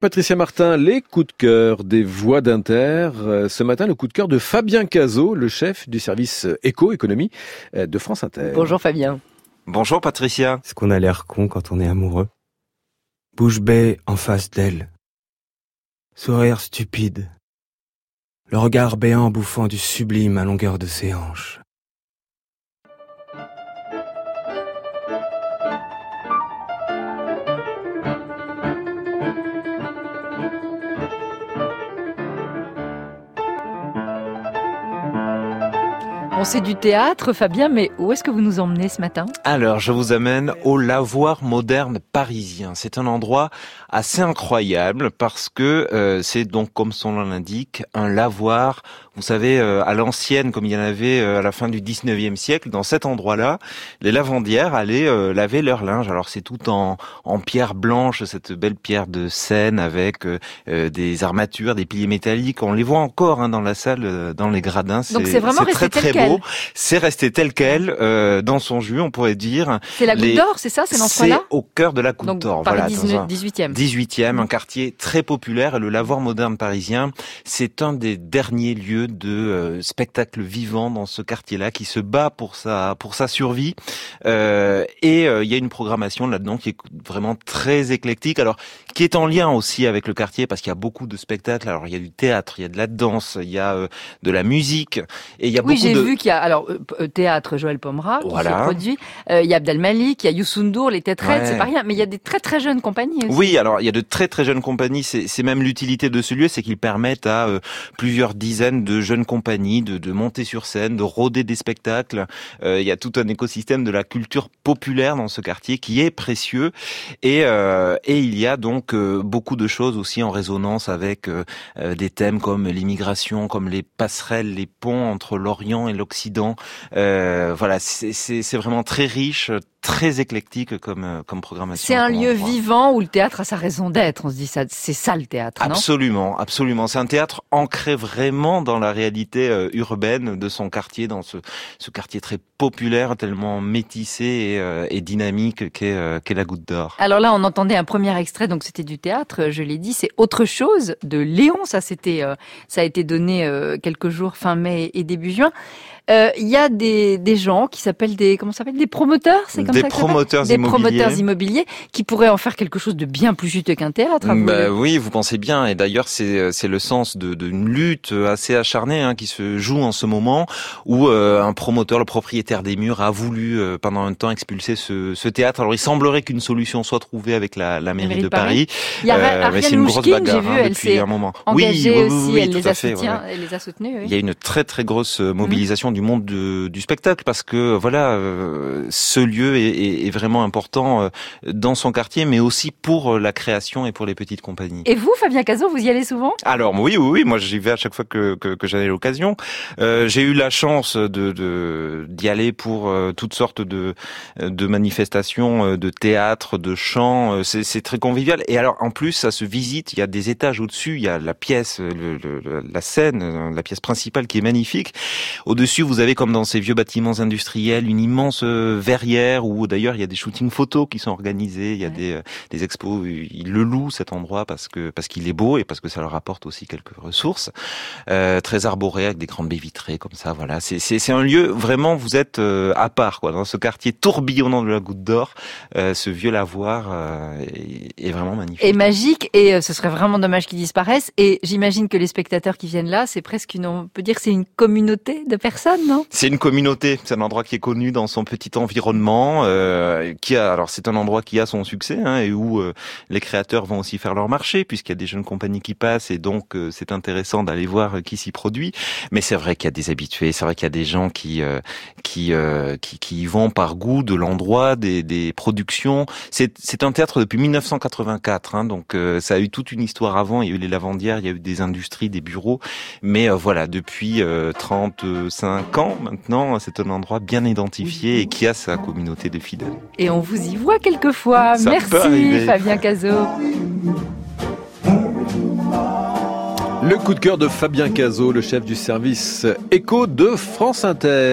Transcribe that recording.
Patricia Martin, les coups de cœur des voix d'Inter. Euh, ce matin, le coup de cœur de Fabien Cazot, le chef du service éco-économie euh, de France Inter. Bonjour Fabien. Bonjour Patricia. Est-ce qu'on a l'air con quand on est amoureux? Bouche bée en face d'elle. Sourire stupide. Le regard béant bouffant du sublime à longueur de ses hanches. Sait du théâtre, Fabien, mais où est-ce que vous nous emmenez ce matin? Alors, je vous amène au lavoir moderne parisien. C'est un endroit assez incroyable parce que euh, c'est donc, comme son nom l'indique, un lavoir. Vous savez, euh, à l'ancienne, comme il y en avait euh, à la fin du 19e siècle, dans cet endroit-là, les lavandières allaient laver leur linge. Alors, c'est tout en, en pierre blanche, cette belle pierre de Seine avec des armatures, des piliers métalliques. On les voit encore hein, dans la salle, dans les gradins. Donc, c'est vraiment très, très beau. C'est resté tel quel euh, dans son jus, on pourrait dire. C'est la Goutte d'Or, c'est ça C'est ce C'est au cœur de la Goutte d'Or. Voilà, 18e. 18e, un quartier très populaire. Le lavoir moderne parisien, c'est un des derniers lieux de euh, spectacle vivant dans ce quartier-là qui se bat pour sa pour sa survie. Euh, et euh, il y a une programmation là-dedans qui est vraiment très éclectique. Alors, qui est en lien aussi avec le quartier parce qu'il y a beaucoup de spectacles. Alors, il y a du théâtre, il y a de la danse, il y a de la musique et il y a oui, beaucoup de qu'il y a alors euh, euh, théâtre Joël Pomera qui s'est produit, euh, il y a Abdel Malik, il y a Youssoundour, les Têtes c'est pas rien, mais il y a des très très jeunes compagnies aussi. Oui, alors il y a de très très jeunes compagnies, c'est même l'utilité de ce lieu, c'est qu'ils permettent à plusieurs dizaines de jeunes compagnies de, de, monter sur scène, de rôder des spectacles. il y a tout un écosystème de la culture populaire dans ce quartier qui est précieux et et il y a donc beaucoup de choses aussi en résonance avec des thèmes comme l'immigration, comme les passerelles, les ponts entre l'Orient et l'Occident. Euh, voilà, c'est vraiment très riche, très éclectique comme euh, comme programmation. C'est un lieu vivant où le théâtre a sa raison d'être. On se dit ça, c'est ça le théâtre. Absolument, absolument. C'est un théâtre ancré vraiment dans la réalité euh, urbaine de son quartier, dans ce ce quartier très populaire, tellement métissé et, euh, et dynamique qu'est qu'est la Goutte d'Or. Alors là, on entendait un premier extrait, donc c'était du théâtre. Je l'ai dit, c'est autre chose de Léon. Ça c'était ça a été donné quelques jours fin mai et début juin. Il y a des, des gens qui s'appellent des comment s'appelle? Des promoteurs, c'est des promoteurs des immobiliers. promoteurs immobiliers qui pourraient en faire quelque chose de bien plus juteux qu'un théâtre. Bah, oui, vous pensez bien. Et d'ailleurs, c'est c'est le sens de d'une lutte assez acharnée hein, qui se joue en ce moment, où euh, un promoteur, le propriétaire des murs, a voulu euh, pendant un temps expulser ce, ce théâtre. Alors, il semblerait qu'une solution soit trouvée avec la, la mairie, de, Paris. Il y a euh, mais c'est une grosse bagarre vu, hein, depuis un moment. Engagée oui, aussi, oui, elle, les a fait, soutient, elle les a soutenus. Oui. Il y a une très très grosse mobilisation mmh. du monde de, du spectacle parce que voilà, ce lieu est, est, est vraiment important euh, dans son quartier, mais aussi pour euh, la création et pour les petites compagnies. Et vous, Fabien Cazot, vous y allez souvent? Alors oui, oui, oui, moi j'y vais à chaque fois que, que, que j'en ai l'occasion. Euh, j'ai eu la chance de d'y aller pour euh, toutes sortes de, de manifestations, de théâtre, de chant. C'est très convivial. Et alors en plus, ça se visite. Il y a des étages au-dessus. Il y a la pièce, le, le, la scène, la pièce principale qui est magnifique. Au-dessus, vous avez comme dans ces vieux bâtiments industriels une immense verrière où d'ailleurs il y a des shootings photos qui sont organisés, il y a des, euh, des expos, ils le louent cet endroit parce que parce qu'il est beau et parce que ça leur apporte aussi quelques ressources. Euh, très arboré avec des grandes baies vitrées comme ça, voilà. C'est c'est un lieu vraiment vous êtes euh, à part quoi dans ce quartier tourbillonnant de la Goutte d'Or. Euh, ce vieux lavoir euh, est, est, vraiment magnifique. Et magique et ce serait vraiment dommage qu'il disparaisse. Et j'imagine que les spectateurs qui viennent là, c'est presque une on peut dire c'est une communauté de personnes, C'est une communauté. C'est un endroit qui est connu dans son petit environnement, qui a alors c'est un endroit qui a son succès hein, et où euh, les créateurs vont aussi faire leur marché puisqu'il y a des jeunes compagnies qui passent et donc euh, c'est intéressant d'aller voir euh, qui s'y produit. Mais c'est vrai qu'il y a des habitués, c'est vrai qu'il y a des gens qui qui, qui, qui y vont par goût de l'endroit, des, des productions. C'est c'est un théâtre depuis 1984, hein, donc ça a eu toute une histoire avant. Il y a eu les lavandières, il y a eu des industries, des bureaux, mais voilà depuis 35 ans maintenant, c'est un endroit bien identifié et qui a sa communauté de fidèles. Et on vous y voit quelquefois. Merci Fabien Cazot. Le coup de cœur de Fabien Cazot, le chef du service éco de France Inter.